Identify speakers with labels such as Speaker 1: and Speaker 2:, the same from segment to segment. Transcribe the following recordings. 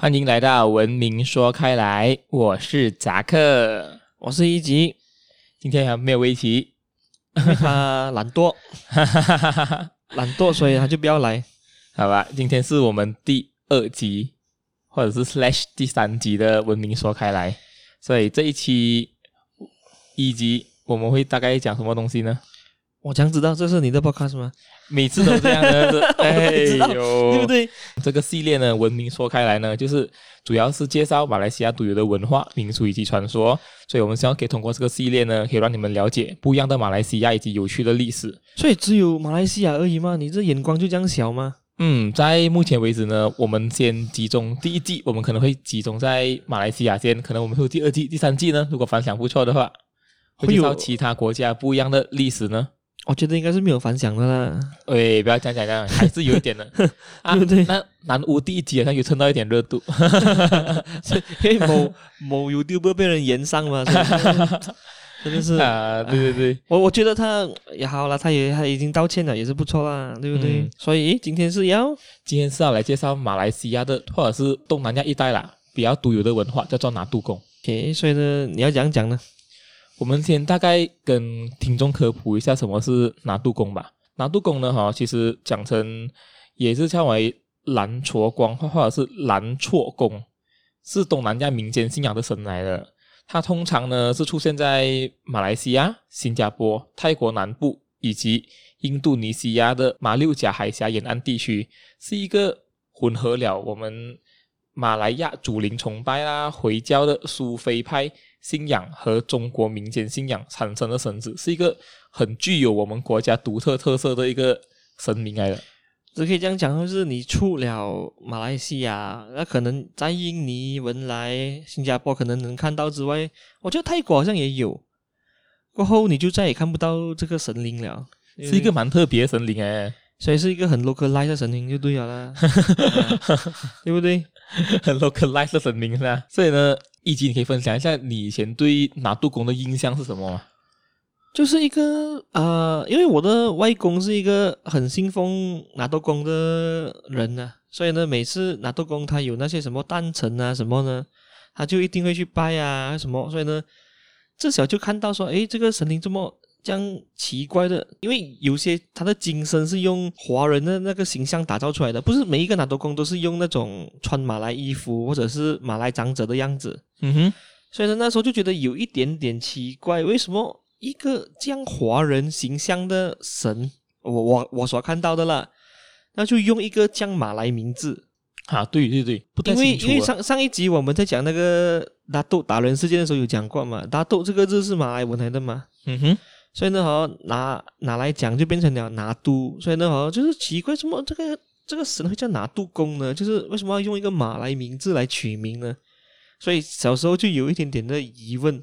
Speaker 1: 欢迎来到文明说开来，我是扎克，
Speaker 2: 我是一级，
Speaker 1: 今天还没有围棋，
Speaker 2: 他懒惰，懒惰，所以他就不要来，
Speaker 1: 好吧？今天是我们第二集，或者是 slash 第三集的文明说开来，所以这一期一集我们会大概讲什么东西呢？
Speaker 2: 我想知道这是你的 podcast 吗？
Speaker 1: 每次都这样的，哎呦，
Speaker 2: 对不对？
Speaker 1: 这个系列呢，文明说开来呢，就是主要是介绍马来西亚独有的文化、民俗以及传说。所以，我们希望可以通过这个系列呢，可以让你们了解不一样的马来西亚以及有趣的历史。
Speaker 2: 所以，只有马来西亚而已吗？你这眼光就这样小吗？
Speaker 1: 嗯，在目前为止呢，我们先集中第一季，我们可能会集中在马来西亚先，可能我们会有第二季、第三季呢。如果反响不错的话，会介绍其他国家不一样的历史呢。
Speaker 2: 我觉得应该是没有反响的啦。
Speaker 1: 喂，不要讲讲讲，还是有一点的，
Speaker 2: 啊、对不对？
Speaker 1: 那南屋第一集好像有蹭到一点热度，
Speaker 2: 因为某某 YouTuber 被人延上嘛，真的是
Speaker 1: 啊，对对对，
Speaker 2: 我我觉得他也好了，他也他已经道歉了，也是不错啦，对不对？嗯、所以今天是要
Speaker 1: 今天是要来介绍马来西亚的或者是东南亚一带啦，比较独有的文化，叫做拿督公。
Speaker 2: OK，所以呢，你要讲讲呢？
Speaker 1: 我们先大概跟听众科普一下什么是拿度公吧。拿度公呢，哈，其实讲成也是称为蓝戳光，或者是蓝错公，是东南亚民间信仰的神来的。它通常呢是出现在马来西亚、新加坡、泰国南部以及印度尼西亚的马六甲海峡沿岸地区，是一个混合了我们马来亚祖灵崇拜啦、回教的苏菲派。信仰和中国民间信仰产生的神祇，是一个很具有我们国家独特特色的一个神明来的。
Speaker 2: 只可以这样讲，就是你出了马来西亚，那可能在印尼、文莱、新加坡可能能看到之外，我觉得泰国好像也有。过后你就再也看不到这个神灵了，
Speaker 1: 是一个蛮特别的神灵诶，
Speaker 2: 所以是一个很 localized 的神灵就对了啦，对不对？
Speaker 1: 很 localized 的神灵是吧？所以呢。以及你可以分享一下你以前对拿渡公的印象是什么吗？
Speaker 2: 就是一个呃，因为我的外公是一个很信奉拿渡公的人呢、所以呢，每次拿渡公他有那些什么诞辰啊什么呢，他就一定会去拜啊什么，所以呢，至少就看到说，诶，这个神灵这么。这样奇怪的，因为有些他的精神是用华人的那个形象打造出来的，不是每一个拿督公都是用那种穿马来衣服或者是马来长者的样子。
Speaker 1: 嗯哼，
Speaker 2: 所以呢，那时候就觉得有一点点奇怪，为什么一个这样华人形象的神，我我我所看到的啦，那就用一个这样马来名字
Speaker 1: 啊？对对对，不。
Speaker 2: 因为因为上上一集我们在讲那个拿督打人事件的时候有讲过嘛，拿督这个字是马来文来的嘛？
Speaker 1: 嗯哼。
Speaker 2: 所以呢，好像拿拿来讲就变成了拿督。所以呢，好像就是奇怪，什么这个这个神会叫拿督公呢？就是为什么要用一个马来名字来取名呢？所以小时候就有一点点的疑问。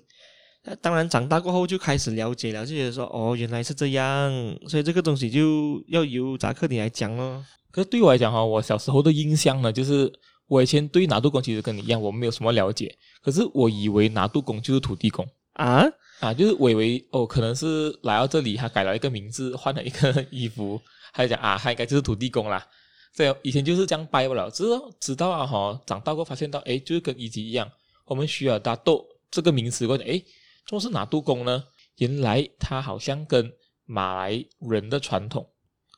Speaker 2: 当然长大过后就开始了解了，就觉得说哦，原来是这样。所以这个东西就要由扎克你来讲咯。
Speaker 1: 可是对我来讲哈，我小时候的印象呢，就是我以前对拿督公其实跟你一样，我没有什么了解。可是我以为拿督公就是土地公
Speaker 2: 啊。
Speaker 1: 啊，就是以为哦，可能是来到这里，他改了一个名字，换了一个 衣服，他就讲啊，他应该就是土地公啦。所以以前就是这样拜不了，直到直到啊哈，长大过发现到，诶，就是跟以前一样，我们需要打斗这个名词过，诶，怎么是哪度公呢？原来他好像跟马来人的传统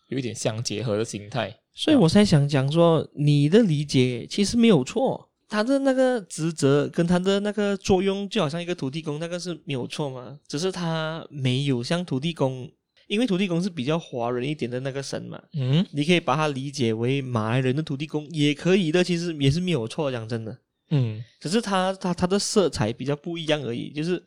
Speaker 1: 有一点相结合的心态。
Speaker 2: 所以我才想讲说，你的理解其实没有错。他的那个职责跟他的那个作用，就好像一个土地公，那个是没有错嘛。只是他没有像土地公，因为土地公是比较华人一点的那个神嘛。
Speaker 1: 嗯，
Speaker 2: 你可以把它理解为马来人的土地公也可以的，其实也是没有错。讲真的，
Speaker 1: 嗯，
Speaker 2: 只是他他他的色彩比较不一样而已。就是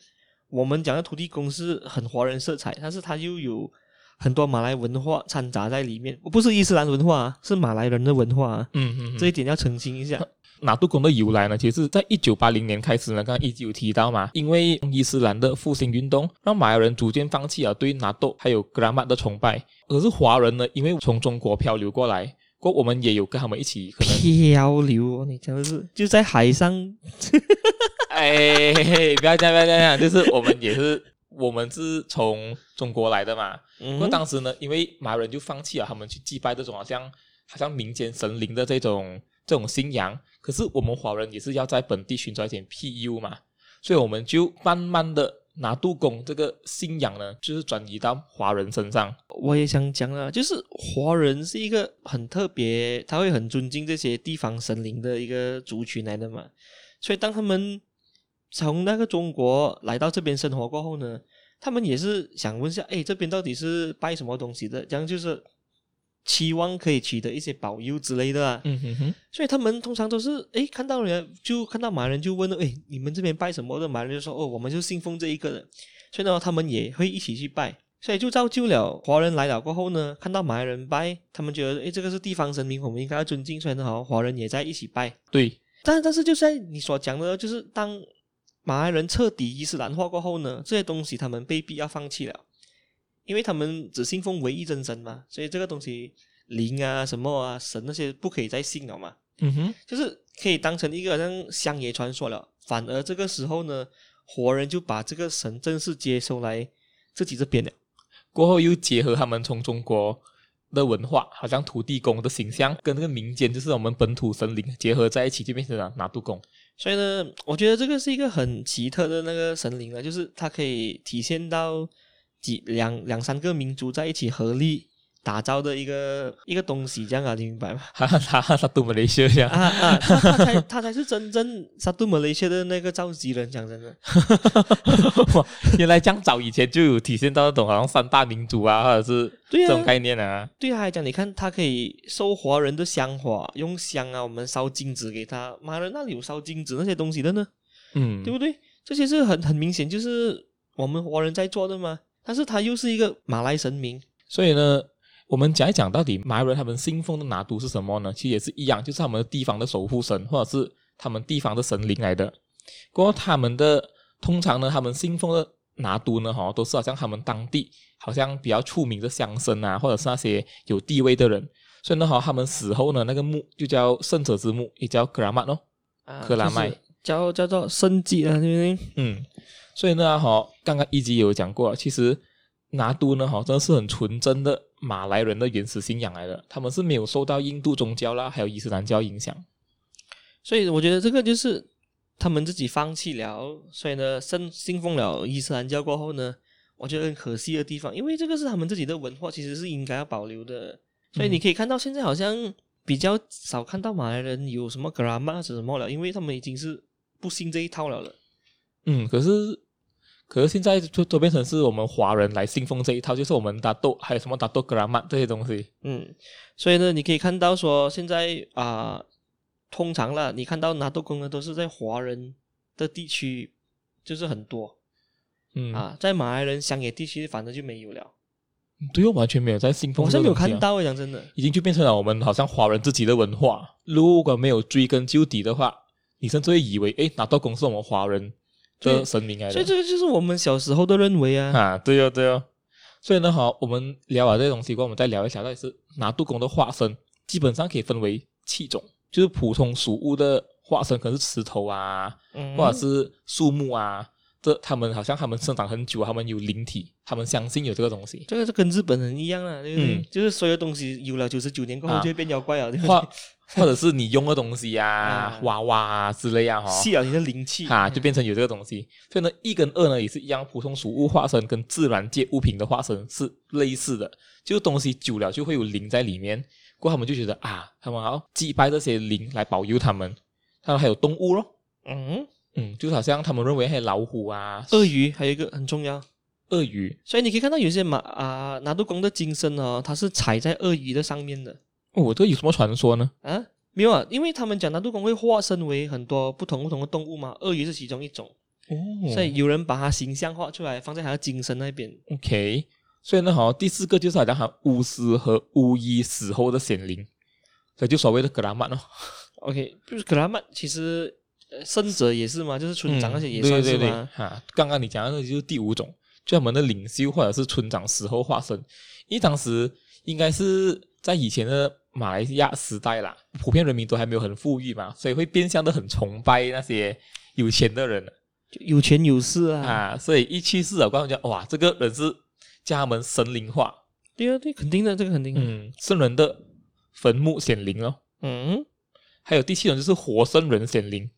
Speaker 2: 我们讲的土地公是很华人色彩，但是他又有很多马来文化掺杂在里面，不是伊斯兰文化，是马来人的文化。
Speaker 1: 嗯嗯，
Speaker 2: 这一点要澄清一下。
Speaker 1: 拿督公的由来呢，其实在一九八零年开始呢，刚刚一直有提到嘛，因为伊斯兰的复兴运动，让马来人逐渐放弃了对拿督还有格拉玛的崇拜，而是华人呢，因为从中国漂流过来，过我们也有跟他们一起可能
Speaker 2: 漂流，你真的是就在海上，
Speaker 1: 哎，不要这样，不要这样，就是我们也是，我们是从中国来的嘛，不过当时呢，因为马来人就放弃了他们去祭拜这种好像好像民间神灵的这种。这种信仰，可是我们华人也是要在本地寻找一点庇佑嘛，所以我们就慢慢的拿杜公这个信仰呢，就是转移到华人身上。
Speaker 2: 我也想讲啊，就是华人是一个很特别，他会很尊敬这些地方神灵的一个族群来的嘛，所以当他们从那个中国来到这边生活过后呢，他们也是想问一下，哎，这边到底是拜什么东西的？这样就是。期望可以取得一些保佑之类的啊，
Speaker 1: 嗯哼哼，
Speaker 2: 所以他们通常都是诶，看到人就看到马来人就问了，诶，你们这边拜什么的？马来人就说，哦，我们就信奉这一个的，所以呢，他们也会一起去拜，所以就造就了华人来了过后呢，看到马来人拜，他们觉得，诶，这个是地方神明，我们应该要尊敬，所以呢，好，华人也在一起拜。
Speaker 1: 对，
Speaker 2: 但但是就在你所讲的，就是当马来人彻底伊斯兰化过后呢，这些东西他们被逼要放弃了。因为他们只信奉唯一真神嘛，所以这个东西灵啊、什么啊、神那些不可以再信了嘛。
Speaker 1: 嗯哼，
Speaker 2: 就是可以当成一个好像乡野传说了。反而这个时候呢，活人就把这个神正式接收来自己这边了。
Speaker 1: 过后又结合他们从中国的文化，好像土地公的形象跟那个民间就是我们本土神灵结合在一起，就变成了拿督公。
Speaker 2: 所以呢，我觉得这个是一个很奇特的那个神灵了，就是它可以体现到。几两两三个民族在一起合力打造的一个一个东西，这样啊，你明白吗？
Speaker 1: 哈哈，他他都马来西亚这样
Speaker 2: 啊啊，他他才他才是真正沙都马来西亚的那个召集人，讲真的。
Speaker 1: 原来这样早以前就有体现到那种好像三大民族啊，或者是这种概念啊。
Speaker 2: 对啊，还讲你看，他可以收华人的香火，用香啊，我们烧金纸给他。妈的那里有烧金纸那些东西的呢？
Speaker 1: 嗯，
Speaker 2: 对不对？这些是很很明显，就是我们华人在做的嘛。但是他又是一个马来神明，
Speaker 1: 所以呢，我们讲一讲到底马来人他们信奉的拿督是什么呢？其实也是一样，就是他们的地方的守护神，或者是他们地方的神灵来的。过后他们的通常呢，他们信奉的拿督呢，哈，都是好像他们当地好像比较出名的乡绅啊，或者是那些有地位的人。所以呢，哈，他们死后呢，那个墓就叫圣者之墓，也叫克拉曼哦，克拉麦，
Speaker 2: 叫叫做圣祭啊，对不对？
Speaker 1: 嗯。所以呢，哈，刚刚一集有讲过，其实拿督呢，哈，真的是很纯真的马来人的原始信仰来的，他们是没有受到印度宗教啦，还有伊斯兰教影响。
Speaker 2: 所以我觉得这个就是他们自己放弃了，所以呢，信信奉了伊斯兰教过后呢，我觉得很可惜的地方，因为这个是他们自己的文化，其实是应该要保留的。所以你可以看到现在好像比较少看到马来人有什么格拉玛是什么了，因为他们已经是不信这一套了了。
Speaker 1: 嗯，可是。可是现在就都变成是我们华人来信奉这一套，就是我们打斗还有什么打斗格拉曼这些东西。
Speaker 2: 嗯，所以呢，你可以看到说现在啊、呃，通常了，你看到拿督公呢都是在华人的地区，就是很多。
Speaker 1: 嗯
Speaker 2: 啊，在马来人乡野地区，反正就没有了。
Speaker 1: 对，完全没有在信奉、
Speaker 2: 好像没有看到，讲真的，
Speaker 1: 已经就变成了我们好像华人自己的文化。如果没有追根究底的话，你甚至会以为，哎，拿督公是我们华人。这神明来的，
Speaker 2: 所以这个就是我们小时候的认为啊，
Speaker 1: 啊，对哦，对哦，所以呢，好，我们聊完这些东西，过后我们再聊一下，到底是拿度公的化身，基本上可以分为七种，就是普通属物的化身，可能是石头啊，
Speaker 2: 嗯、
Speaker 1: 或者是树木啊。这他们好像他们生长很久，他们有灵体，他们相信有这个东西。
Speaker 2: 这个是跟日本人一样啊，对不对？嗯、就是所有东西有了九十九年过后就会变妖怪了，
Speaker 1: 或 或者是你用的东西呀、娃娃啊之类啊，哈，
Speaker 2: 吸了你的灵气
Speaker 1: 啊，就变成有这个东西。所以呢，一跟二呢也是一样，普通俗物化身跟自然界物品的化身是类似的，就是东西久了就会有灵在里面，过后他们就觉得啊，他们好祭拜这些灵来保佑他们。他们还有动物咯，
Speaker 2: 嗯。
Speaker 1: 嗯，就好像他们认为还有老虎啊、
Speaker 2: 鳄鱼，还有一个很重要，
Speaker 1: 鳄鱼。
Speaker 2: 所以你可以看到有些马啊，拿督公的金身哦，它是踩在鳄鱼的上面的。
Speaker 1: 哦，这有什么传说呢？
Speaker 2: 啊，没有啊，因为他们讲拿督公会化身为很多不同不同的动物嘛，鳄鱼是其中一种。
Speaker 1: 哦，
Speaker 2: 所以有人把它形象化出来，放在他的精神那边。
Speaker 1: OK，所以呢，好，第四个就是好像喊巫师和巫医死后的显灵，所以就所谓的格拉曼哦。
Speaker 2: OK，就是格拉曼，其实。圣者也是嘛，就是村长那些也算是嘛。
Speaker 1: 嗯、对对对哈，刚刚你讲的那就是第五种，就他们的领袖或者是村长死后化身。因为当时应该是在以前的马来西亚时代啦，普遍人民都还没有很富裕嘛，所以会变相的很崇拜那些有钱的人，就
Speaker 2: 有钱有势啊。
Speaker 1: 啊，所以一去世了，观众讲哇，这个人是叫他们神灵化。
Speaker 2: 对啊，对，肯定的，这个肯定的。
Speaker 1: 嗯，圣人的坟墓显灵哦。
Speaker 2: 嗯。
Speaker 1: 还有第七种就是活圣人显灵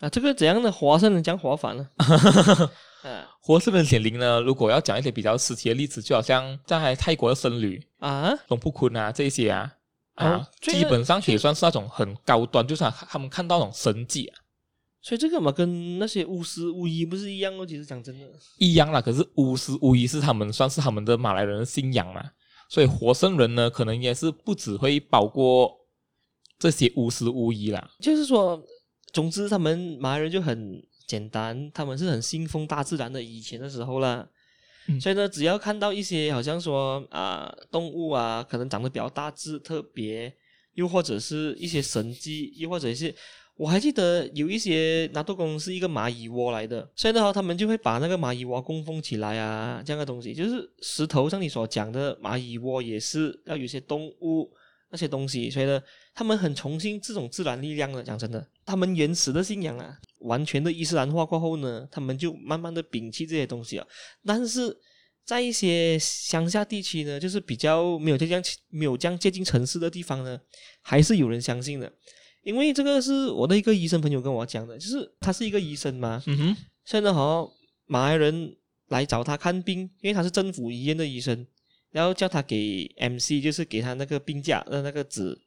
Speaker 2: 啊，这个怎样的活圣人讲活法呢？
Speaker 1: 啊，活圣人显灵呢，如果要讲一些比较实际的例子，就好像在泰国的僧侣
Speaker 2: 啊，
Speaker 1: 龙布坤啊这些啊，啊，
Speaker 2: 啊
Speaker 1: 基本上也算是那种很高端，就是他们看到那种神迹啊。
Speaker 2: 所以这个嘛，跟那些巫师巫医不是一样哦。其实讲真的，
Speaker 1: 一样啦。可是巫师巫医是他们算是他们的马来人的信仰嘛，所以活圣人呢，可能也是不只会包括这些巫师巫医啦。
Speaker 2: 就是说，总之他们马来人就很简单，他们是很信奉大自然的。以前的时候啦，所以呢，只要看到一些好像说啊、动物啊，可能长得比较大只、特别，又或者是一些神迹，又或者是。我还记得有一些拿督公是一个蚂蚁窝来的，所以的话，他们就会把那个蚂蚁窝供奉起来啊，这样的东西，就是石头像你所讲的蚂蚁窝也是要有些动物那些东西，所以呢，他们很崇信这种自然力量的。讲真的，他们原始的信仰啊，完全的伊斯兰化过后呢，他们就慢慢的摒弃这些东西啊。但是在一些乡下地区呢，就是比较没有这样没有这样接近城市的地方呢，还是有人相信的。因为这个是我的一个医生朋友跟我讲的，就是他是一个医生嘛，嗯哼，现在好马来人来找他看病，因为他是政府医院的医生，然后叫他给 MC，就是给他那个病假的那个纸，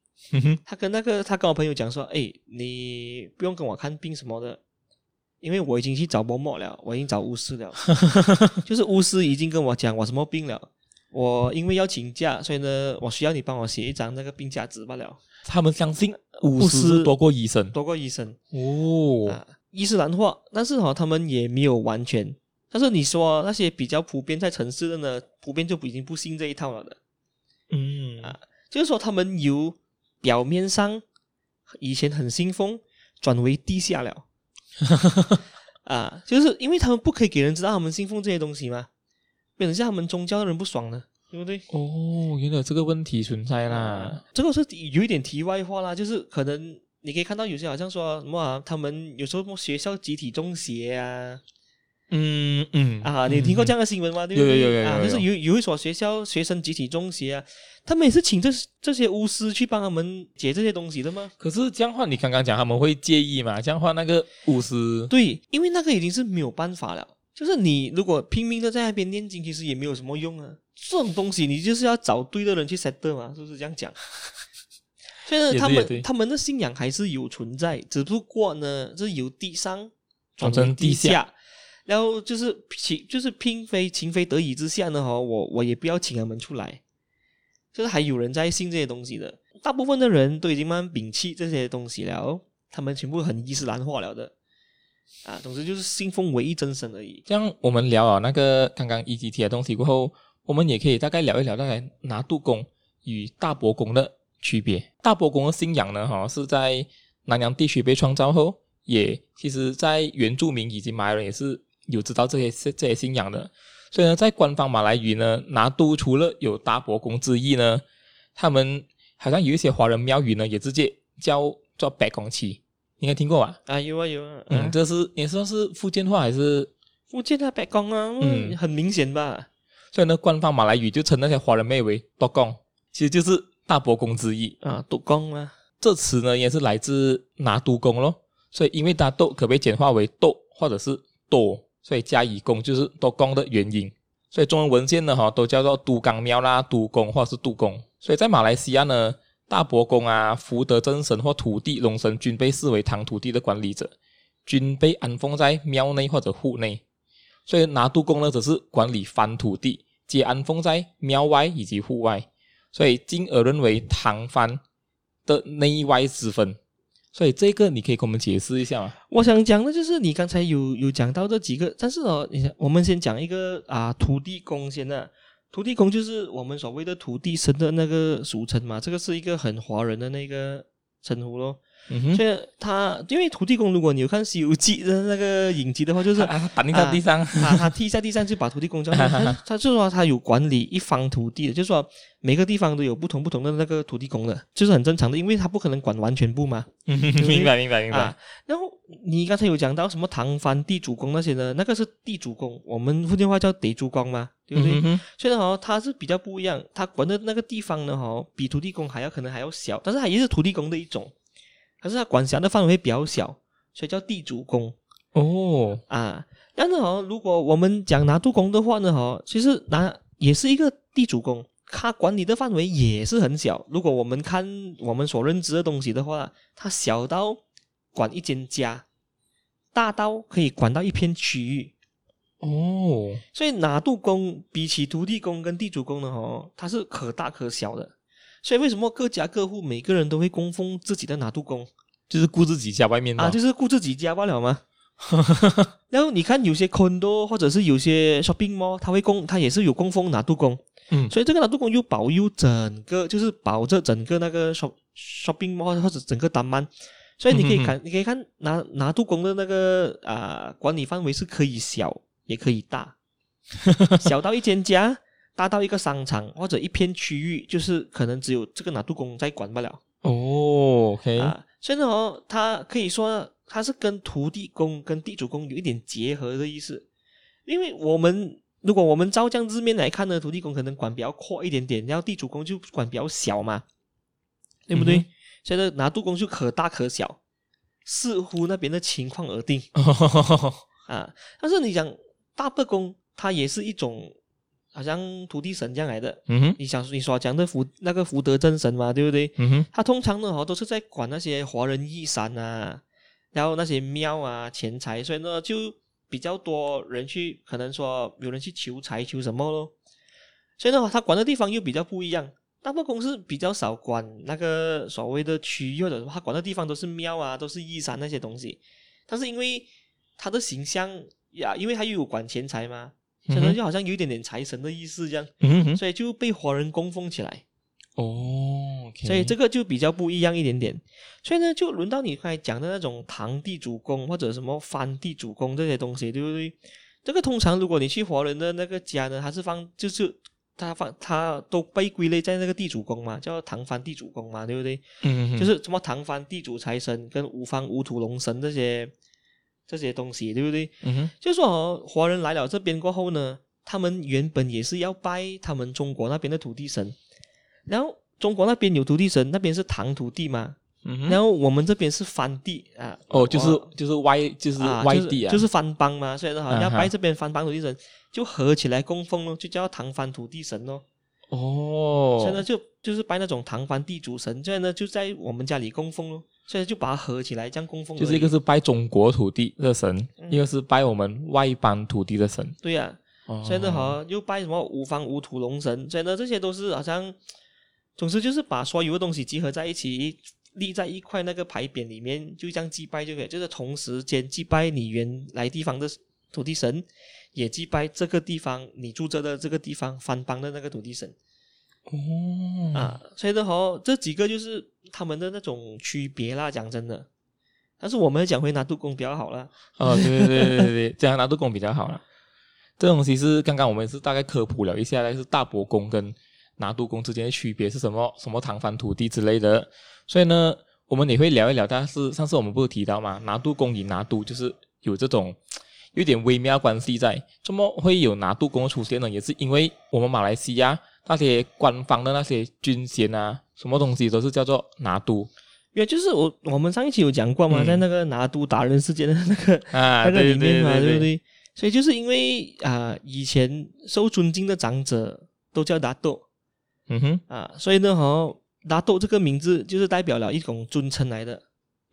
Speaker 2: 他跟那个他跟我朋友讲说，哎，你不用跟我看病什么的，因为我已经去找某某了，我已经找巫师了，就是巫师已经跟我讲我什么病了，我因为要请假，所以呢，我需要你帮我写一张那个病假纸罢了。
Speaker 1: 他们相信巫师多过医生，
Speaker 2: 多过医生
Speaker 1: 哦。
Speaker 2: 啊，伊斯兰化，但是哈、哦，他们也没有完全。但是你说那些比较普遍在城市的呢，普遍就已经不信这一套了的。
Speaker 1: 嗯
Speaker 2: 啊，就是说他们由表面上以前很信奉，转为地下了。啊，就是因为他们不可以给人知道他们信奉这些东西嘛，变成像他们宗教的人不爽了。对不对？
Speaker 1: 哦，原来有这个问题存在啦。
Speaker 2: 这个是有一点题外话啦，就是可能你可以看到有些好像说什么啊，他们有时候学校集体中邪啊，
Speaker 1: 嗯嗯
Speaker 2: 啊，你听过这样的新闻吗？对不对？
Speaker 1: 有有有有，
Speaker 2: 啊，就是有有一所学校学生集体中邪啊，他们也是请这这些巫师去帮他们解这些东西的吗？
Speaker 1: 可是这样的话，你刚刚讲他们会介意吗？这样的话，那个巫师
Speaker 2: 对，因为那个已经是没有办法了。就是你如果拼命的在那边念经，其实也没有什么用啊。这种东西你就是要找对的人去 set 的嘛，是不是这样讲？所以呢，他们他们的信仰还是有存在，只不过呢，是由地上转成地下然后就是情就是嫔妃情非得已之下呢，哈，我我也不要请他们出来，就是还有人在信这些东西的。大部分的人都已经慢慢摒弃这些东西了，他们全部很伊斯兰化了的。啊，总之就是信奉唯一真神而已。
Speaker 1: 这样我们聊了那个刚刚一级提的东西过后，我们也可以大概聊一聊大概拿督公与大伯公的区别。大伯公的信仰呢，哈，是在南洋地区被创造后，也其实在原住民以及马来人也是有知道这些这些信仰的。所以呢，在官方马来语呢，拿督除了有大伯公之意呢，他们好像有一些华人庙宇呢，也直接叫做白公旗。应该听过吧？
Speaker 2: 啊，有啊有啊。
Speaker 1: 嗯，这是也算是福建话还是
Speaker 2: 福建的白公啊？嗯，很明显吧。
Speaker 1: 所以呢，官方马来语就称那些华人妹为“多公”，其实就是大伯公之意
Speaker 2: 啊。多公啊，
Speaker 1: 这词呢也是来自拿督公咯。所以因为拿督可被简化为“督”或者是“多”，所以加以“公”就是督公的原因。所以中文文献呢哈都叫做都公庙啦、都公或是督公。所以在马来西亚呢。大伯公啊，福德正神或土地龙神均被视为堂土地的管理者，均被安奉在庙内或者户内。所以拿督公呢，则是管理番土地，皆安奉在庙外以及户外。所以进而认为唐番的内外之分。所以这个你可以跟我们解释一下吗？
Speaker 2: 我想讲的就是你刚才有有讲到这几个，但是哦，你我们先讲一个啊土地公先呢。土地公就是我们所谓的土地神的那个俗称嘛，这个是一个很华人的那个称呼咯。所以他因为土地公，如果你有看《西游记》的那个影集的话，就是
Speaker 1: 啊，打在地上，
Speaker 2: 啊、他他踢在地上就把土地公叫他，他就说他有管理一方土地的，就是说每个地方都有不同不同的那个土地公的，就是很正常的，因为他不可能管完全部嘛。
Speaker 1: 明白明白明白。啊，
Speaker 2: 然后你刚才有讲到什么唐番地主公那些的？那个是地主公，我们福建话叫地主公嘛，对不对？所以呢，哦，他是比较不一样，他管的那个地方呢，哈，比土地公还要可能还要小，但是他也是土地公的一种。可是它管辖的范围比较小，所以叫地主公。
Speaker 1: 哦
Speaker 2: 啊，但是哦，如果我们讲拿督公的话呢，哦，其实拿也是一个地主公，他管理的范围也是很小。如果我们看我们所认知的东西的话，它小到管一间家，大到可以管到一片区域。
Speaker 1: 哦，
Speaker 2: 所以拿督公比起土地公跟地主公呢，哦，它是可大可小的。所以为什么各家各户每个人都会供奉自己的拿督公？
Speaker 1: 就是顾自己家外面
Speaker 2: 啊，就是顾自己家罢了吗？然后你看有些 condo 或者是有些 shopping mall，他会供，他也是有供奉拿督公。
Speaker 1: 嗯，
Speaker 2: 所以这个拿督公又保佑整个，就是保着整个那个 shop shopping mall 或者整个达曼。所以你可以看，嗯、哼哼你可以看拿拿督公的那个啊、呃、管理范围是可以小也可以大，小到一间家，大到一个商场或者一片区域，就是可能只有这个拿督公在管不了。
Speaker 1: 哦，OK，
Speaker 2: 啊，所以呢，哦，他可以说。它是跟土地公跟地主公有一点结合的意思，因为我们如果我们照这样字面来看呢，土地公可能管比较阔一点点，然后地主公就管比较小嘛，对不对？嗯、哼现在拿督公就可大可小，视乎那边的情况而定 啊。但是你讲大伯公，他也是一种好像土地神这样来的。嗯哼，你想你所讲的福那个福德正神嘛，对不对？嗯哼，他通常呢，都是在管那些华人义山啊。然后那些庙啊、钱财，所以呢就比较多人去，可能说有人去求财、求什么咯。所以呢，他管的地方又比较不一样。大部分公司比较少管那个所谓的区域的，他管的地方都是庙啊，都是义山那些东西。但是因为他的形象呀，因为他又有管钱财嘛，可能就好像有一点点财神的意思这样，嗯、哼所以就被华人供奉起来。
Speaker 1: 哦，okay、
Speaker 2: 所以这个就比较不一样一点点，所以呢，就轮到你刚才讲的那种堂地主公或者什么藩地主公这些东西，对不对？这个通常如果你去华人的那个家呢，他是放就是他放他都被归类在那个地主公嘛，叫堂藩地主公嘛，对不对？嗯，就是什么堂藩地主财神跟五方五土龙神这些这些东西，对不对？嗯哼，就说哦，华人来了这边过后呢，他们原本也是要拜他们中国那边的土地神。然后中国那边有土地神，那边是唐土地嘛，嗯、哼然后我们这边是藩地啊，
Speaker 1: 哦，就是就是外就是外地啊，
Speaker 2: 啊就是藩、就是、邦嘛，所以说好像要拜这边藩邦土地神，啊、就合起来供奉咯，就叫唐藩土地神咯。哦，所以呢就就是拜那种唐藩地主神，所以呢就在我们家里供奉咯，所以就把它合起来这样供奉。
Speaker 1: 就是一个是拜中国土地的神，嗯、一个是拜我们外邦土地的神。
Speaker 2: 对呀、啊，所以呢好像又拜什么五方五土龙神，所以呢这些都是好像。总之就是把所有的东西集合在一起，立在一块那个牌匾里面，就这样祭拜就可以。就是同时间祭拜你原来地方的土地神，也祭拜这个地方你住着的这个地方番邦的那个土地神。哦，啊，所以的话，这几个就是他们的那种区别啦。讲真的，但是我们讲回拿督公比较好啦。
Speaker 1: 哦，对对对对对，这样拿督公比较好啦。这东西是刚刚我们是大概科普了一下，但是大伯公跟。拿督公之间的区别是什么？什么堂藩土地之类的，所以呢，我们也会聊一聊。但是上次我们不是提到嘛？拿督公与拿督就是有这种有点微妙关系在。怎么会有拿督公出现呢？也是因为我们马来西亚那些官方的那些军衔啊，什么东西都是叫做拿督。
Speaker 2: 也就是我我们上一期有讲过嘛，嗯、在那个拿督达人事件的那个啊 那个里面嘛，对，不对？所以就是因为啊、呃，以前受尊敬的长者都叫拿督。嗯哼啊，所以呢，哈，拿督这个名字就是代表了一种尊称来的。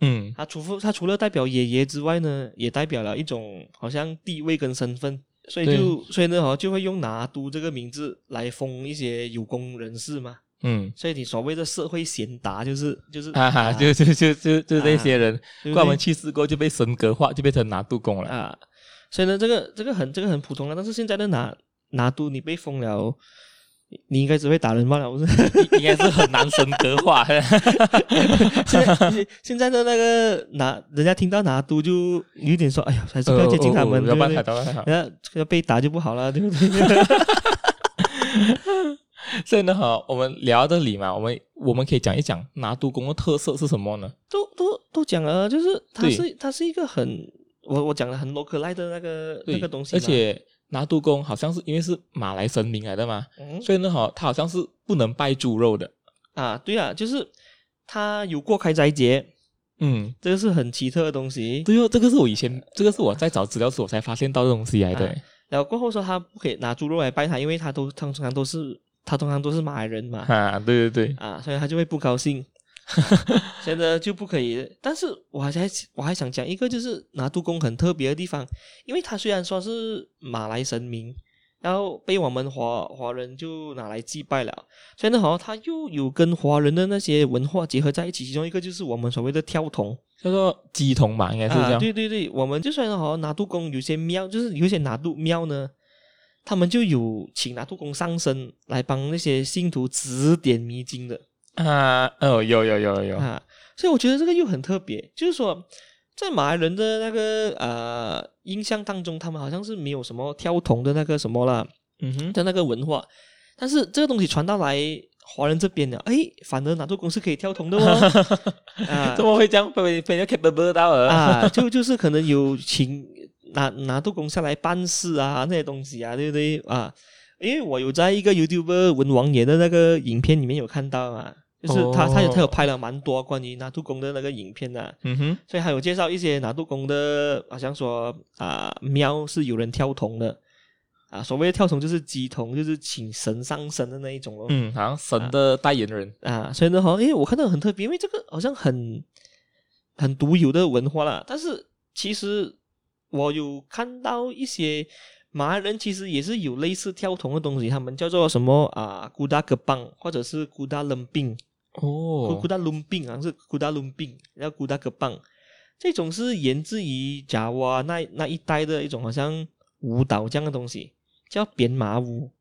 Speaker 2: 嗯，他除他除了代表爷爷之外呢，也代表了一种好像地位跟身份，所以就所以呢，哈，就会用拿督这个名字来封一些有功人士嘛。嗯，所以你所谓的社会贤达，就是就是
Speaker 1: 啊哈，就就就就就这些人，过完去世过就被神格化，就变成拿督公了啊。
Speaker 2: 所以呢，这个这个很这个很普通了，但是现在的拿拿督你被封了。你应该只会打人罢了，不是？
Speaker 1: 应该是很难神格化。
Speaker 2: 现在现在的那个拿，人家听到拿督就有点说：“哎呀，还是不要接近他们，对不对然要 被打就不好了，对不对？”
Speaker 1: 所以呢，哈，我们聊到这里嘛，我们我们可以讲一讲拿督公的特色是什么呢？
Speaker 2: 都都都讲了，就是它是它是一个很我我讲的很 local 来的那个那个东西，
Speaker 1: 而且。拿督公好像是因为是马来神明来的嘛，嗯、所以呢，哈，他好像是不能拜猪肉的
Speaker 2: 啊。对啊，就是他有过开斋节，
Speaker 1: 嗯，
Speaker 2: 这个是很奇特的东西。
Speaker 1: 对哦，这个是我以前，这个是我在找资料时我才发现到的东西来的。
Speaker 2: 啊、然后过后说他不可以拿猪肉来拜他，因为他都通常都是他通常都是马来人嘛。
Speaker 1: 啊，对对对，
Speaker 2: 啊，所以他就会不高兴。现在就不可以。但是我还我还想讲一个，就是拿督公很特别的地方，因为他虽然说是马来神明。然后被我们华华人就拿来祭拜了，所以呢，好像他又有跟华人的那些文化结合在一起，其中一个就是我们所谓的跳童，
Speaker 1: 叫做鸡童嘛，应该是这样。
Speaker 2: 啊、对对对，我们就算好像拿督公有些庙，就是有些拿督庙呢，他们就有请拿督公上身来帮那些信徒指点迷津的
Speaker 1: 啊。哦，有有有有
Speaker 2: 啊，所以我觉得这个又很特别，就是说。在马来人的那个呃印象当中，他们好像是没有什么跳童的那个什么了，嗯哼的那个文化。但是这个东西传到来华人这边呢，哎，反而拿督公是可以跳童的哦。啊，
Speaker 1: 怎么会这样被被人家 capable 到了
Speaker 2: 啊？就就是可能有请拿拿督公下来办事啊，那些东西啊，对不对啊？因为我有在一个 YouTuber 文王爷的那个影片里面有看到啊。就是他，他有他有拍了蛮多关于拿督公的那个影片啊，
Speaker 1: 嗯哼，
Speaker 2: 所以还有介绍一些拿督公的，好像说啊喵是有人跳童的，啊所谓的跳童就是鸡童，就是请神上身的那一种咯，
Speaker 1: 嗯，好像神的代言人。
Speaker 2: 啊，啊，所以呢，好像，因为我看到很特别，因为这个好像很很独有的文化啦，但是其实我有看到一些马来人其实也是有类似跳童的东西，他们叫做什么啊古达格邦或者是古达冷冰。
Speaker 1: 哦，
Speaker 2: 古达伦饼好像是古达伦饼，然后古达格棒，这种是源自于爪哇那那一带的一种好像舞蹈这样的东西，叫扁马舞。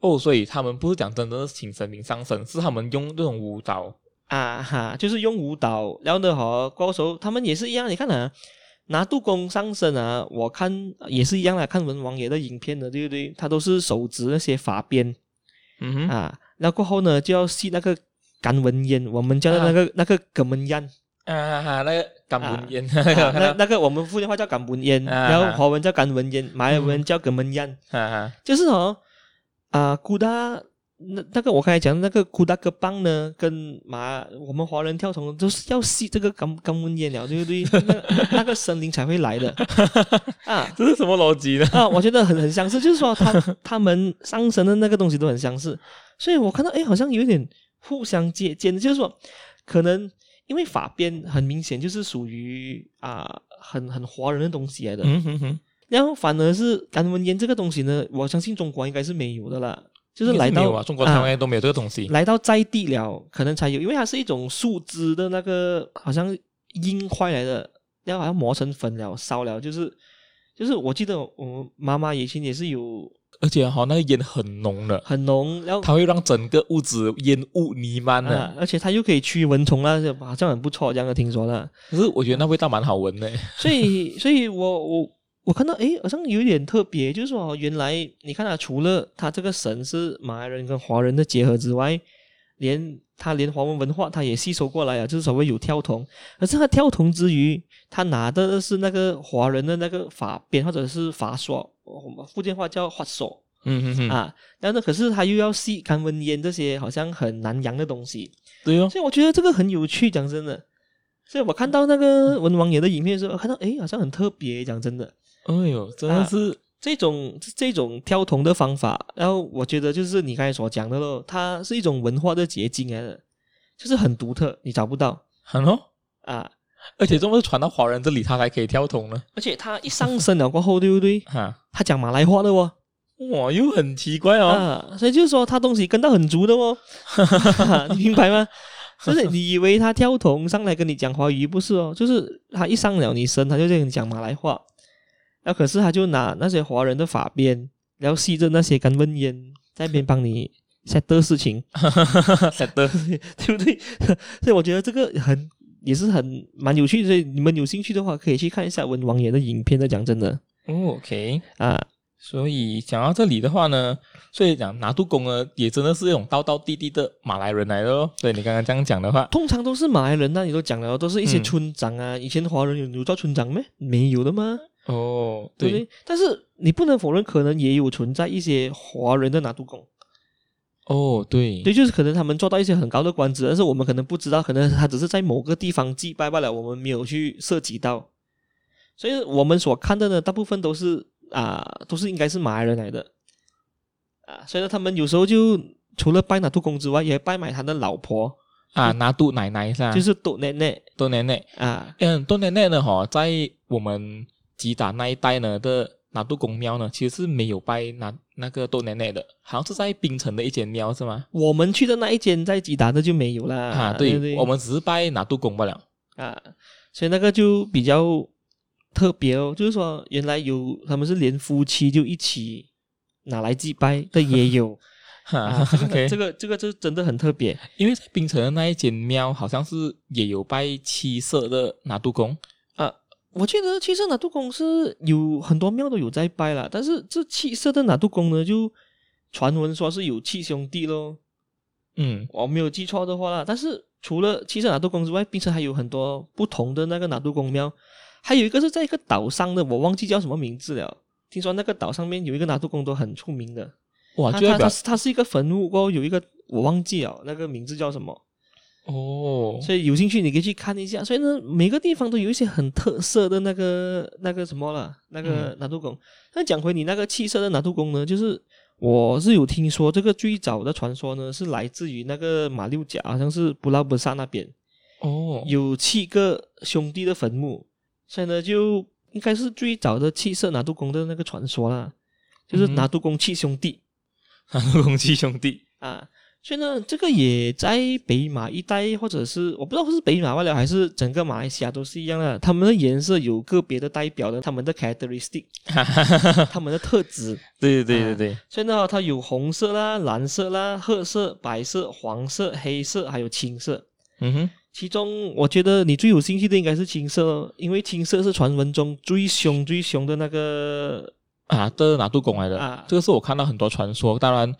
Speaker 1: 哦，所以他们不是讲真的是请神明上身，是他们用这种舞蹈
Speaker 2: 啊哈，就是用舞蹈。然后呢，和高手他们也是一样，你看啊，拿杜公上身啊，我看也是一样的，看文王爷的影片的，对不对？他都是手执那些法鞭，
Speaker 1: 嗯哼
Speaker 2: 啊，然后过后呢就要系那个。干文烟，我们叫的那个、啊、那个干文烟，
Speaker 1: 啊哈，那个干文烟，
Speaker 2: 那 那个我们福建话叫干文烟，啊、然后华文叫干文烟，马来文叫干文烟，
Speaker 1: 啊
Speaker 2: 就是哦，啊，古达那那个我刚才讲的那个古达格邦呢，跟马我们华人跳虫都是要吸这个干干文烟了，对不对？那那个神灵才会来的。啊，
Speaker 1: 这是什么逻辑呢？
Speaker 2: 啊，我觉得很很相似，就是说他他们上身的那个东西都很相似，所以我看到哎，好像有点。互相借鉴，就是说，可能因为法鞭很明显就是属于啊、呃、很很华人的东西来的，
Speaker 1: 嗯哼哼。
Speaker 2: 然后反而是干文烟这个东西呢，我相信中国应该是没有的啦，就是来到
Speaker 1: 啊，中国台湾都没有这个东西，
Speaker 2: 来到在地了可能才有，因为它是一种树枝的那个好像硬块来的，然后好像磨成粉了烧了，就是就是我记得我妈妈以前也是有。
Speaker 1: 而且哈，那个烟很浓的，
Speaker 2: 很浓，然后
Speaker 1: 它会让整个屋子烟雾弥漫的，
Speaker 2: 啊，而且它又可以驱蚊虫啊，好像很不错，这样的听说的。
Speaker 1: 可是我觉得那味道蛮好闻的，
Speaker 2: 所以，所以我我我看到，诶，好像有点特别，就是说，原来你看它，除了它这个神是马来人跟华人的结合之外，连他连华文文化他也吸收过来啊，就是所谓有跳童，可是他跳童之余，他拿的是那个华人的那个法鞭或者是发刷。我们福建话叫法锁，
Speaker 1: 嗯嗯嗯
Speaker 2: 啊，但是，可是他又要吸干文烟这些好像很南洋的东西，
Speaker 1: 对哦，
Speaker 2: 所以我觉得这个很有趣，讲真的。所以我看到那个文王爷的影片的时候，看到诶，好像很特别，讲真的。
Speaker 1: 哎呦，真的是、啊、
Speaker 2: 这种这种跳铜的方法，然后我觉得就是你刚才所讲的咯，它是一种文化的结晶来的，就是很独特，你找不到，
Speaker 1: 很哦
Speaker 2: 啊。
Speaker 1: 而且这么传到华人这里，他才可以跳铜呢。
Speaker 2: 而且他一上身了过后，对不对？
Speaker 1: 哈，
Speaker 2: 他讲马来话的哦，
Speaker 1: 哇，又很奇怪哦。
Speaker 2: 啊，所以就是说他东西跟到很足的哦，你明白吗？就是你以为他跳童上来跟你讲华语，不是哦，就是他一上了你身，他就在跟你讲马来话。那可是他就拿那些华人的法鞭，然后吸着那些干文烟，在那边帮你 set 的事情，set 的，对不对？所以我觉得这个很。也是很蛮有趣的，所以你们有兴趣的话，可以去看一下文王爷的影片的。讲真的，
Speaker 1: 哦，OK
Speaker 2: 啊，
Speaker 1: 所以讲到这里的话呢，所以讲拿督公呢，也真的是一种道道地地的马来人来的哦。对你刚刚这样讲的话，
Speaker 2: 通常都是马来人，那你都讲了，都是一些村长啊。嗯、以前华人有有做村长没？没有的吗？
Speaker 1: 哦，对，
Speaker 2: 对，但是你不能否认，可能也有存在一些华人的拿督公。
Speaker 1: 哦，对，
Speaker 2: 对，就是可能他们做到一些很高的官职，但是我们可能不知道，可能他只是在某个地方祭拜罢了，我们没有去涉及到。所以我们所看到的大部分都是啊，都是应该是马来人来的啊。所以呢，他们有时候就除了拜拿督公之外，也拜买他的老婆
Speaker 1: 啊，拿督奶奶是吧？
Speaker 2: 就是多奶奶，
Speaker 1: 多奶奶
Speaker 2: 啊。
Speaker 1: 嗯，多奶奶呢？哈，在我们吉达那一带呢的。拿督公庙呢，其实是没有拜那那个多奶奶的，好像是在槟城的一间庙，是吗？
Speaker 2: 我们去的那一间在吉达的就没有啦。
Speaker 1: 啊，对，对对，我们只是拜拿督公罢了。
Speaker 2: 啊，所以那个就比较特别哦，就是说原来有他们是连夫妻就一起拿来祭拜的也有。哈、啊，这个这个这个就真的很特别，
Speaker 1: 因为在槟城的那一间庙好像是也有拜七色的拿督公啊。
Speaker 2: 我记得七色拿督公是有很多庙都有在拜啦，但是这七色的拿督公呢，就传闻说是有七兄弟咯。嗯，我没有记错的话啦。但是除了七色拿督公之外，槟城还有很多不同的那个拿督公庙，还有一个是在一个岛上的，我忘记叫什么名字了。听说那个岛上面有一个拿督公都很出名的。哇，它它它是它是一个坟墓，过后有一个我忘记了那个名字叫什么。哦，所以有兴趣你可以去看一下。所以呢，每个地方都有一些很特色的那个那个什么了，那个拿督公。那、嗯、讲回你那个七色的拿督公呢，就是我是有听说这个最早的传说呢，是来自于那个马六甲，好像是布拉布萨那边。哦，有七个兄弟的坟墓，所以呢，就应该是最早的七色拿督公的那个传说啦，就是拿督公七兄弟，
Speaker 1: 拿督公七兄弟
Speaker 2: 啊。所以呢，这个也在北马一带，或者是我不知道是北马外了，还是整个马来西亚都是一样的。他们的颜色有个别的代表的，他们的 characteristic，他们的特质。
Speaker 1: 对对对对对。
Speaker 2: 所以呢，它有红色啦、蓝色啦、褐色、白色、黄色、黑色，还有青色。嗯哼。其中，我觉得你最有兴趣的应该是青色，因为青色是传闻中最凶、最凶的那个
Speaker 1: 啊的拿督公来的。啊，这个是我看到很多传说，当然。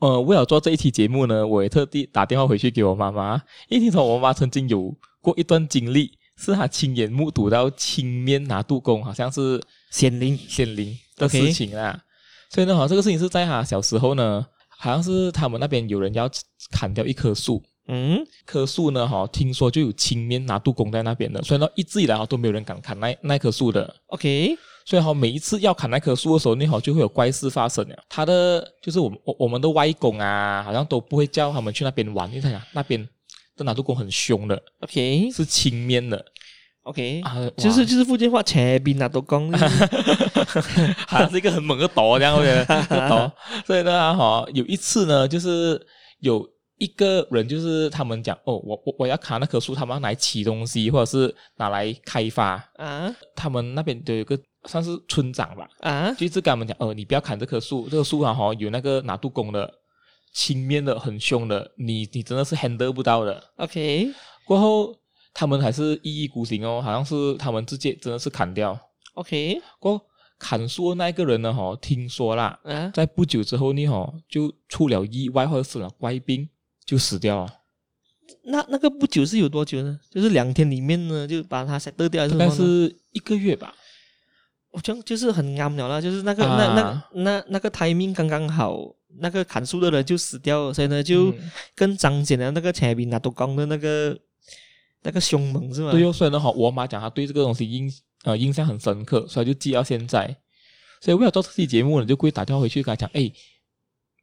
Speaker 1: 呃，为了做这一期节目呢，我也特地打电话回去给我妈妈，因为听说我妈曾经有过一段经历，是她亲眼目睹到青面拿督公好像是
Speaker 2: 显灵
Speaker 1: 显灵的事情啦。Okay. 所以呢，好像这个事情是在她小时候呢，好像是他们那边有人要砍掉一棵树，嗯，棵树呢，哈，听说就有青面拿杜公在那边的，所以呢，一直以来哈都没有人敢砍那那棵树的。
Speaker 2: OK。
Speaker 1: 所以哈，每一次要砍那棵树的时候，你好就会有怪事发生了。他的就是我们我我们的外公啊，好像都不会叫他们去那边玩，因为他讲那边的拿杜公很凶的。OK，是青面的。
Speaker 2: OK，啊，就是就是福建话切边拿杜公，
Speaker 1: 好像是一个很猛的刀这样的刀。所以呢，哈，有一次呢，就是有一个人，就是他们讲哦，我我我要砍那棵树，他们要拿来骑东西，或者是拿来开发啊。他们那边都有个。算是村长吧，啊，就一直跟他们讲，哦，你不要砍这棵树，这个树啊，哈，有那个拿督公的，青面的，很凶的，你你真的是 handle 不到的。OK，过后他们还是一意孤行哦，好像是他们直接真的是砍掉。OK，过砍树的那个人呢，哈，听说啦，啊，在不久之后呢，哈，就出了意外或者生了怪病，就死掉了。
Speaker 2: 那那个不久是有多久呢？就是两天里面呢，就把他杀掉，还是什么？
Speaker 1: 应该是一个月吧。
Speaker 2: 我就就是很啱了啦，就是那个、啊、那那那那个 timing 刚刚好，那个砍树的人就死掉了，所以呢就跟张显了那个前面拿督公的那个那个凶猛是吗？
Speaker 1: 对哦，所以呢，我妈讲她对这个东西印呃印象很深刻，所以就记到现在。所以为了做这期节目呢，就故意打电话回去跟她讲，哎，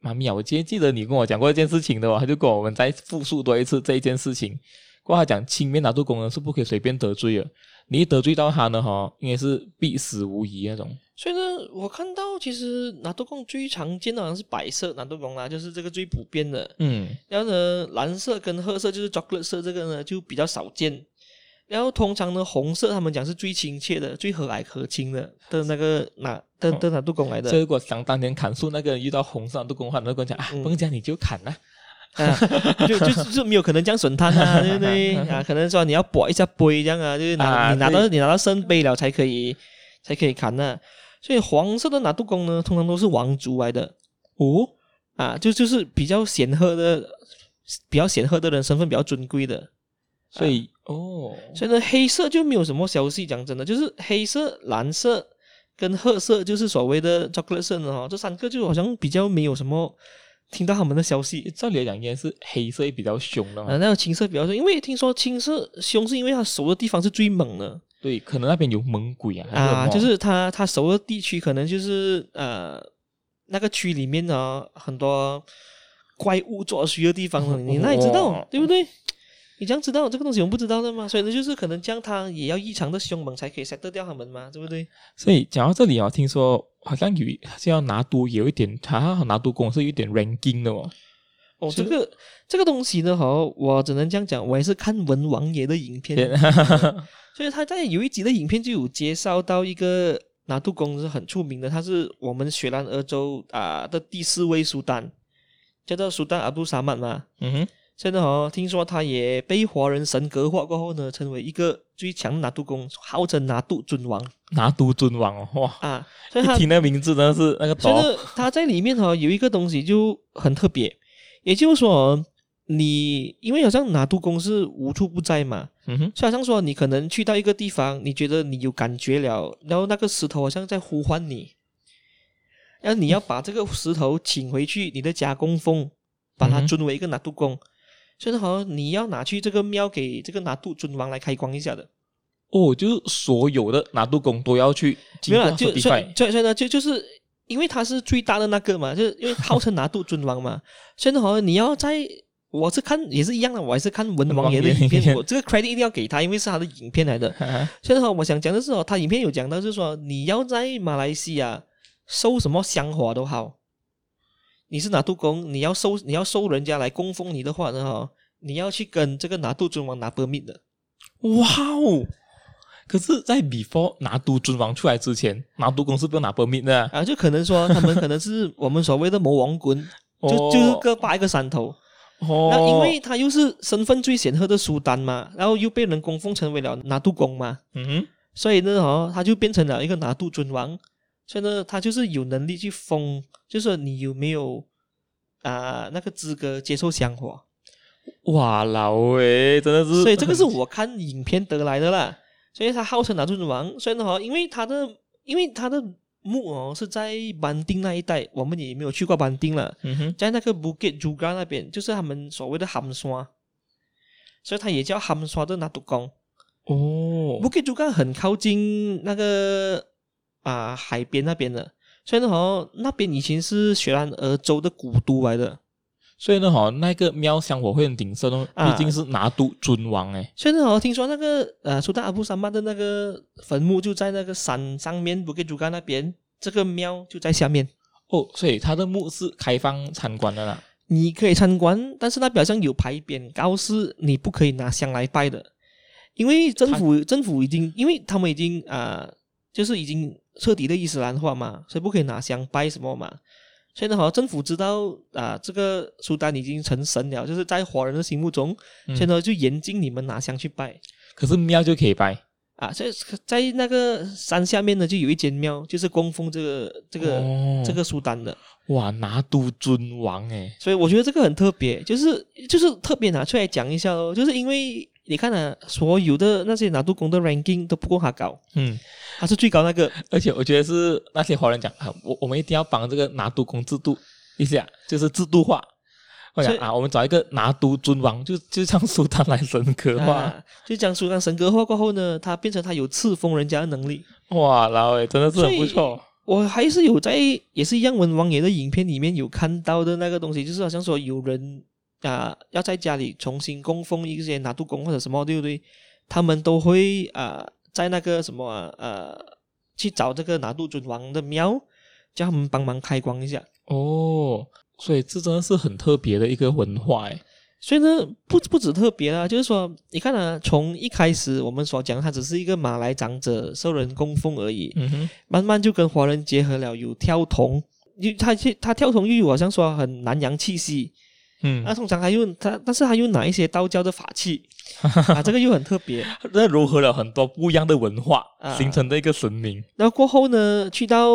Speaker 1: 妈咪啊，我今天记得你跟我讲过一件事情的哦，他就跟我们再复述多一次这一件事情。过后她讲，青面拿督公呢是不可以随便得罪的。你一得罪到他呢，哈，应该是必死无疑那种。
Speaker 2: 所以呢，我看到其实拿督公最常见的好像是白色拿督公啦，就是这个最普遍的。嗯，然后呢，蓝色跟褐色就是 chocolate 色，这个呢就比较少见。然后通常呢，红色他们讲是最亲切的、最和蔼可亲的的那个拿的的拿杜公来的。
Speaker 1: 所以如果想当年砍树那个人遇到红色拿督公的话，那个人讲啊，不用讲你就砍了。
Speaker 2: 啊，就就就没有可能这样损他啊，对不对？啊，可能说你要拨一下杯这样啊，就是拿、啊、你拿到你拿到圣杯了才可以才可以砍呢、啊。所以黄色的拿督公呢，通常都是王族来的哦。啊，就就是比较显赫的，比较显赫的人，身份比较尊贵的。所以、啊、哦，所以呢，黑色就没有什么消息。讲真的，就是黑色、蓝色跟褐色，就是所谓的 chocolate 色呢，哈，这三个就好像比较没有什么。听到他们的消息。
Speaker 1: 照理来讲，应该是黑色也比较凶的嘛。
Speaker 2: 啊，那个青色比较凶，因为听说青色凶是因为它熟的地方是最猛的。
Speaker 1: 对，可能那边有猛鬼啊。
Speaker 2: 啊，就是它它熟的地区可能就是呃那个区里面呢很多怪物作祟的地方，你那里知道，对不对？你这样知道这个东西，我们不知道的吗？所以呢，就是可能这样，他也要异常的凶猛才可以 set 得掉他们嘛，对不对？
Speaker 1: 所以讲到这里啊，听说好像有像要拿督有一点，好像拿督公是有一点 ranking 的哦。
Speaker 2: 哦，这个这个东西呢，好，我只能这样讲，我也是看文王爷的影片，所以他在有一集的影片就有介绍到一个拿督公是很出名的，他是我们雪兰莪州啊的第四位苏丹，叫做苏丹阿布萨曼嘛。嗯哼。现在哦，听说他也被华人神格化过后呢，成为一个最强拿督公，号称拿督尊王。
Speaker 1: 拿督尊王哦，哇
Speaker 2: 啊！所以他
Speaker 1: 一听那名字呢是那个。
Speaker 2: 所以他在里面哈有一个东西就很特别，也就是说，你因为好像拿督公是无处不在嘛，嗯哼，就好像说你可能去到一个地方，你觉得你有感觉了，然后那个石头好像在呼唤你，然后你要把这个石头请回去你的家供奉，把它尊为一个拿督公。嗯所以好像你要拿去这个庙给这个拿度尊王来开光一下的
Speaker 1: 哦，就是所有的拿度工都要去经过这地块。
Speaker 2: 所以所以呢，就就是因为他是最大的那个嘛，就是因为号称拿度尊王嘛。所以好像你要在，我是看也是一样的，我还是看文王爷的影片，我这个 credit 一定要给他，因为是他的影片来的。所以好，我想讲的是哦，他影片有讲到，就是说你要在马来西亚收什么香火都好。你是拿督公，你要收你要收人家来供奉你的话呢哈，你要去跟这个拿督尊王拿 permit 的。
Speaker 1: 哇哦！可是，在 before 拿督尊王出来之前，拿督公是不用拿 permit 的啊。
Speaker 2: 啊，就可能说他们可能是我们所谓的魔王棍，就就是各拔一个山头。哦。那因为他又是身份最显赫的苏丹嘛，然后又被人供奉成为了拿督公嘛。嗯哼。所以呢哦，他就变成了一个拿督尊王。所以呢，他就是有能力去封，就是说你有没有啊、呃、那个资格接受香火？
Speaker 1: 哇，老诶，真的是。
Speaker 2: 所以这个是我看影片得来的啦。所以他号称拿督尊王。所以呢，哈，因为他的因为他的墓哦是在班丁那一带，我们也没有去过班丁了。嗯哼，在那个 Bukit Juga 那边，就是他们所谓的寒刷，所以他也叫寒刷的拿督工。哦，Bukit Juga 很靠近那个。啊，海边那边的，所以呢，好，那边以前是雪兰莪州的古都来的，
Speaker 1: 所以呢，好，那个庙香火会很鼎盛哦，毕竟是拿督尊王诶。
Speaker 2: 所以呢，好，听说那个呃，苏丹阿布山曼的那个坟墓就在那个山上面，Bukit Juga 那边，这个庙就在下面。
Speaker 1: 哦，所以他的墓是开放参观的啦。
Speaker 2: 你可以参观，但是那表上有牌匾，告示你不可以拿香来拜的，因为政府政府已经，因为他们已经啊、呃，就是已经。彻底的伊斯兰化嘛，所以不可以拿香拜什么嘛。所以呢，好像政府知道啊，这个苏丹已经成神了，就是在华人的心目中，嗯、所以呢就严禁你们拿香去拜。
Speaker 1: 可是庙就可以拜
Speaker 2: 啊，所以在那个山下面呢，就有一间庙，就是供奉这个这个、哦、这个苏丹的。
Speaker 1: 哇，拿督尊王诶，
Speaker 2: 所以我觉得这个很特别，就是就是特别拿出来讲一下哦，就是因为。你看啊，所有的那些拿督工的 ranking 都不够他高，嗯，他是最高那个，
Speaker 1: 而且我觉得是那些华人讲啊，我我们一定要帮这个拿督工制度一下，就是制度化。我想啊，我们找一个拿督尊王，就就将苏丹来神格化，
Speaker 2: 啊、就将苏丹神格化过后呢，他变成他有赐封人家的能力。
Speaker 1: 哇，老诶，真的是很不错。
Speaker 2: 我还是有在，也是一样文王爷的影片里面有看到的那个东西，就是好像说有人。啊，要在家里重新供奉一些拿督公或者什么，对不对？他们都会啊，在那个什么啊，呃，去找这个拿督尊王的庙，叫他们帮忙开光一下。
Speaker 1: 哦，所以这真的是很特别的一个文化诶。
Speaker 2: 所以呢，不不止特别啊，就是说，你看啊，从一开始我们所讲，他只是一个马来长者受人供奉而已，嗯哼，慢慢就跟华人结合了，有跳童，又他他跳童又有好像说很南洋气息。嗯，那通常还用他，但是他用哪一些道教的法器 啊，这个又很特别，
Speaker 1: 那融合了很多不一样的文化，啊、形成的一个神明。
Speaker 2: 然后过后呢，去到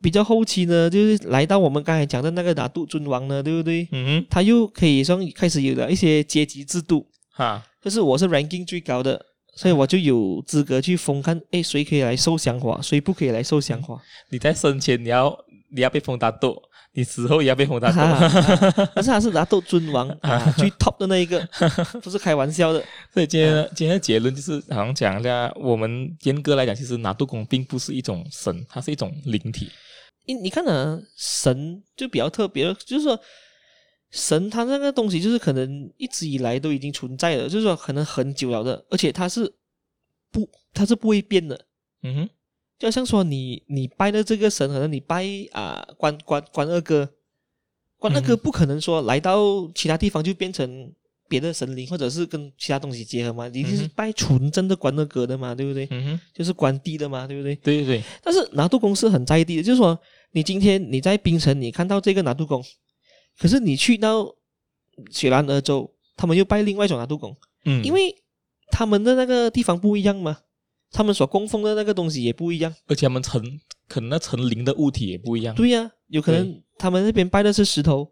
Speaker 2: 比较后期呢，就是来到我们刚才讲的那个拿督尊王呢，对不对？嗯哼，他又可以说开始有了一些阶级制度，哈，就是我是 ranking 最高的，所以我就有资格去封看，哎，谁可以来受香火，谁不可以来受香火？
Speaker 1: 你在生前你要你要被封大督。你死后也要被红大豆。
Speaker 2: 但是他是拿豆尊王 啊，最 top 的那一个，不是开玩笑的。
Speaker 1: 所以今天、啊、今天的结论就是，好像讲一下，我们严格来讲，其实拿豆公并不是一种神，它是一种灵体。
Speaker 2: 你你看呢，神就比较特别，就是说神它那个东西，就是可能一直以来都已经存在了，就是说可能很久了的，而且它是不，它是不会变的。
Speaker 1: 嗯哼。
Speaker 2: 就像说你你拜的这个神，可能你拜啊关关关二哥，关二哥不可能说来到其他地方就变成别的神灵，或者是跟其他东西结合嘛，一定是拜纯正的关二哥的嘛，对不对？
Speaker 1: 嗯哼，
Speaker 2: 就是关帝的嘛，对不对？
Speaker 1: 对对对。
Speaker 2: 但是拿督公是很在地的，就是说你今天你在槟城，你看到这个拿督公，可是你去到雪兰莪州，他们又拜另外一种拿督公，
Speaker 1: 嗯，
Speaker 2: 因为他们的那个地方不一样嘛。他们所供奉的那个东西也不一样，
Speaker 1: 而且他们成可能那成灵的物体也不一样。
Speaker 2: 对呀、啊，有可能他们那边拜的是石头，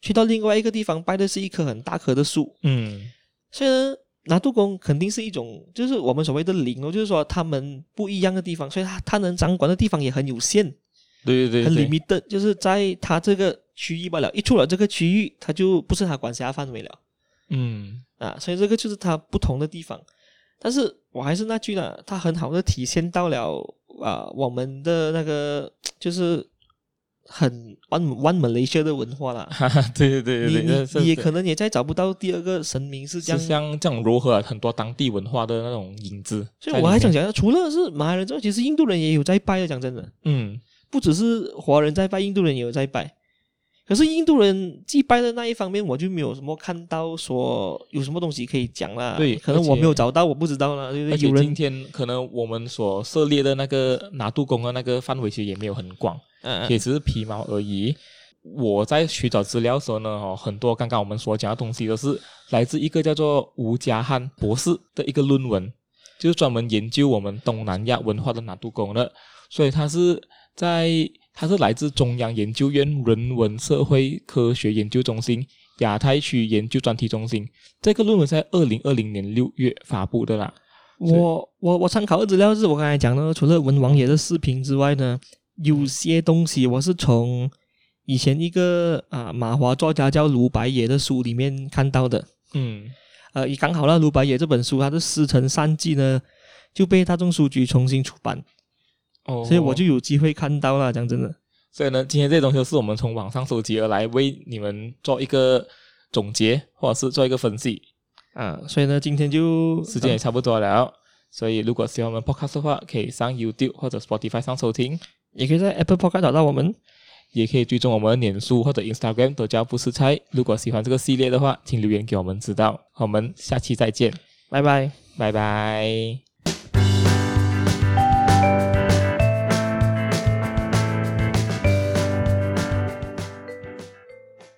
Speaker 2: 去到另外一个地方拜的是一棵很大棵的树。
Speaker 1: 嗯，
Speaker 2: 所以呢，拿督公肯定是一种，就是我们所谓的灵哦，就是说他们不一样的地方，所以他他能掌管的地方也很有限。
Speaker 1: 对对对，
Speaker 2: 很 limited，就是在他这个区域罢了，一出了这个区域，他就不是他管辖范围了。
Speaker 1: 嗯，
Speaker 2: 啊，所以这个就是他不同的地方。但是我还是那句呢，它很好的体现到了啊，我们的那个 就是很 One One Malaysia 的文化啦。
Speaker 1: 对对对对，
Speaker 2: 你你你也可能也再找不到第二个神明是这样，
Speaker 1: 是像这种融合很多当地文化的那种影子。
Speaker 2: 所以我还想讲，除了是马来人之外，其实印度人也有在拜的。讲真的，
Speaker 1: 嗯，
Speaker 2: 不只是华人在拜，印度人也有在拜。可是印度人祭拜的那一方面，我就没有什么看到说有什么东西可以讲啦。
Speaker 1: 对，
Speaker 2: 可能我没有找到，我不知道啦。
Speaker 1: 而且今天可能我们所涉猎的那个拿度宫的那个范围其实也没有很广，
Speaker 2: 嗯，
Speaker 1: 也只是皮毛而已。我在寻找资料的时候呢，哦，很多刚刚我们所讲的东西都是来自一个叫做吴家汉博士的一个论文，就是专门研究我们东南亚文化的拿度宫的，所以他是在。它是来自中央研究院人文社会科学研究中心亚太区研究专题中心。这个论文在二零二零年六月发布的啦。
Speaker 2: 我我我参考的资料是我刚才讲的，除了文王爷的视频之外呢，有些东西我是从以前一个啊马华作家叫卢白野的书里面看到的。
Speaker 1: 嗯，
Speaker 2: 呃，也刚好那，卢白野这本书它的《师承善记》呢就被大众书局重新出版。
Speaker 1: 哦，
Speaker 2: 所以我就有机会看到了，讲真的。
Speaker 1: 所以呢，今天这些东西是我们从网上收集而来，为你们做一个总结，或者是做一个分析
Speaker 2: 啊。所以呢，今天就
Speaker 1: 时间也差不多了。啊、所以如果喜欢我们 Podcast 的话，可以上 YouTube 或者 Spotify 上收听，
Speaker 2: 也可以在 Apple Podcast 找到我们，
Speaker 1: 也可以追踪我们的脸书或者 Instagram 都叫不是菜。如果喜欢这个系列的话，请留言给我们知道。我们下期再见，
Speaker 2: 拜拜，
Speaker 1: 拜拜。